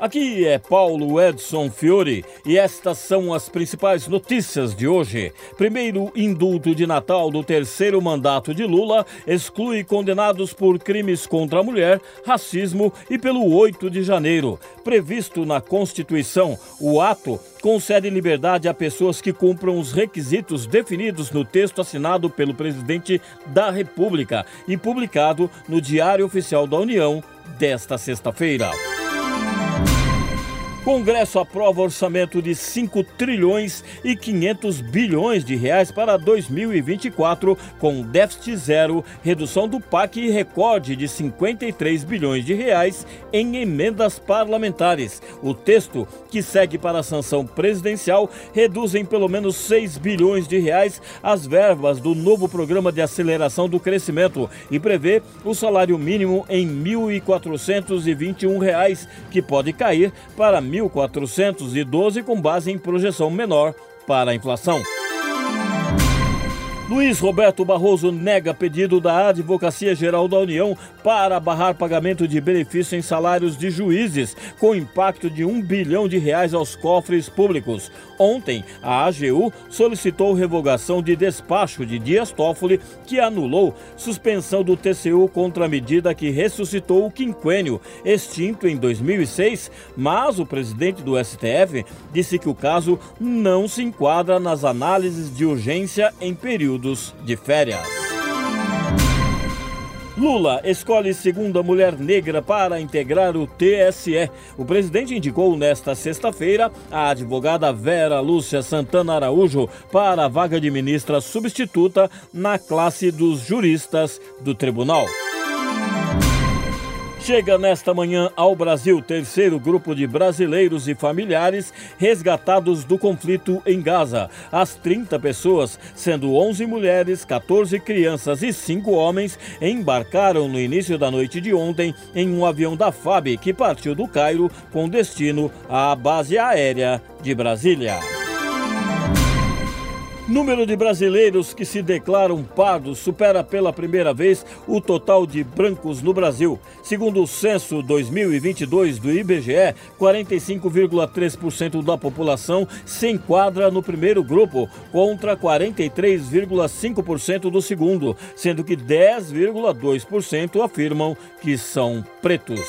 Aqui é Paulo Edson Fiore e estas são as principais notícias de hoje. Primeiro indulto de Natal do terceiro mandato de Lula exclui condenados por crimes contra a mulher, racismo e pelo 8 de janeiro. Previsto na Constituição, o ato concede liberdade a pessoas que cumpram os requisitos definidos no texto assinado pelo presidente da República e publicado no Diário Oficial da União desta sexta-feira. Congresso aprova orçamento de 5 trilhões e 500 bilhões de reais para 2024, com déficit zero, redução do PAC e recorde de 53 bilhões de reais em emendas parlamentares. O texto, que segue para a sanção presidencial, reduz em pelo menos 6 bilhões de reais as verbas do novo programa de aceleração do crescimento e prevê o salário mínimo em 1.421 reais, que pode cair para R$ 1.412 com base em projeção menor para a inflação. Luiz Roberto Barroso nega pedido da Advocacia Geral da União para barrar pagamento de benefício em salários de juízes, com impacto de um bilhão de reais aos cofres públicos. Ontem, a AGU solicitou revogação de despacho de Dias Toffoli, que anulou suspensão do TCU contra a medida que ressuscitou o quinquênio, extinto em 2006, mas o presidente do STF disse que o caso não se enquadra nas análises de urgência em período períodos de férias. Lula escolhe segunda mulher negra para integrar o TSE. O presidente indicou nesta sexta-feira a advogada Vera Lúcia Santana Araújo para a vaga de ministra substituta na classe dos juristas do tribunal. Chega nesta manhã ao Brasil terceiro grupo de brasileiros e familiares resgatados do conflito em Gaza. As 30 pessoas, sendo 11 mulheres, 14 crianças e 5 homens, embarcaram no início da noite de ontem em um avião da FAB que partiu do Cairo com destino à base aérea de Brasília. Número de brasileiros que se declaram pardos supera pela primeira vez o total de brancos no Brasil. Segundo o censo 2022 do IBGE, 45,3% da população se enquadra no primeiro grupo, contra 43,5% do segundo, sendo que 10,2% afirmam que são pretos.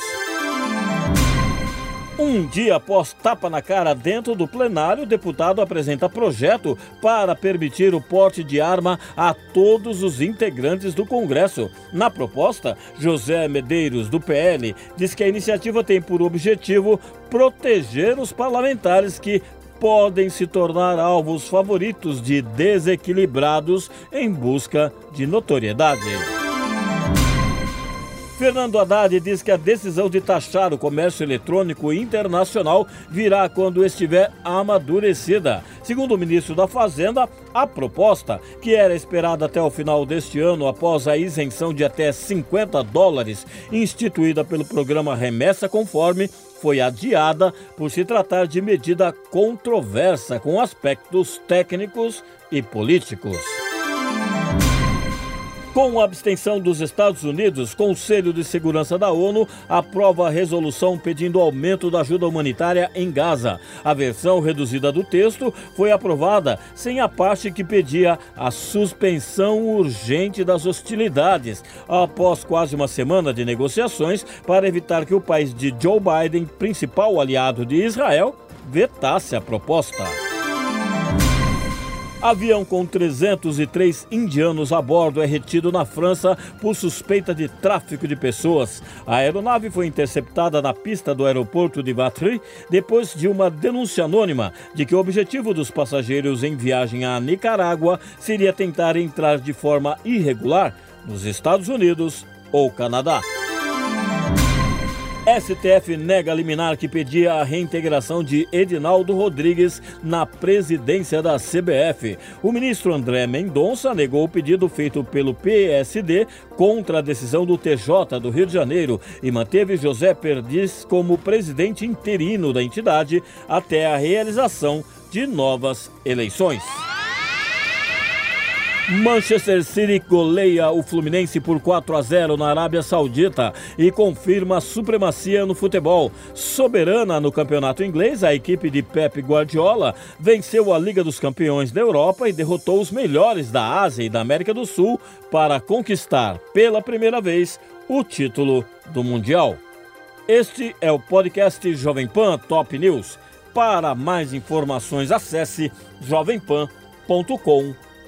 Um dia após tapa na cara dentro do plenário, o deputado apresenta projeto para permitir o porte de arma a todos os integrantes do Congresso. Na proposta, José Medeiros, do PL, diz que a iniciativa tem por objetivo proteger os parlamentares que podem se tornar alvos favoritos de desequilibrados em busca de notoriedade. Fernando Haddad diz que a decisão de taxar o comércio eletrônico internacional virá quando estiver amadurecida. Segundo o ministro da Fazenda, a proposta, que era esperada até o final deste ano após a isenção de até 50 dólares instituída pelo programa Remessa Conforme, foi adiada por se tratar de medida controversa com aspectos técnicos e políticos. Com a abstenção dos Estados Unidos, Conselho de Segurança da ONU aprova a resolução pedindo aumento da ajuda humanitária em Gaza. A versão reduzida do texto foi aprovada sem a parte que pedia a suspensão urgente das hostilidades, após quase uma semana de negociações para evitar que o país de Joe Biden, principal aliado de Israel, vetasse a proposta. Avião com 303 indianos a bordo é retido na França por suspeita de tráfico de pessoas. A aeronave foi interceptada na pista do aeroporto de Vatry depois de uma denúncia anônima de que o objetivo dos passageiros em viagem à Nicarágua seria tentar entrar de forma irregular nos Estados Unidos ou Canadá. STF nega liminar que pedia a reintegração de Edinaldo Rodrigues na presidência da CBF. O ministro André Mendonça negou o pedido feito pelo PSD contra a decisão do TJ do Rio de Janeiro e manteve José Perdiz como presidente interino da entidade até a realização de novas eleições. Manchester City goleia o Fluminense por 4 a 0 na Arábia Saudita e confirma a supremacia no futebol. Soberana no campeonato inglês, a equipe de Pep Guardiola venceu a Liga dos Campeões da Europa e derrotou os melhores da Ásia e da América do Sul para conquistar pela primeira vez o título do Mundial. Este é o podcast Jovem Pan Top News. Para mais informações, acesse jovempan.com.br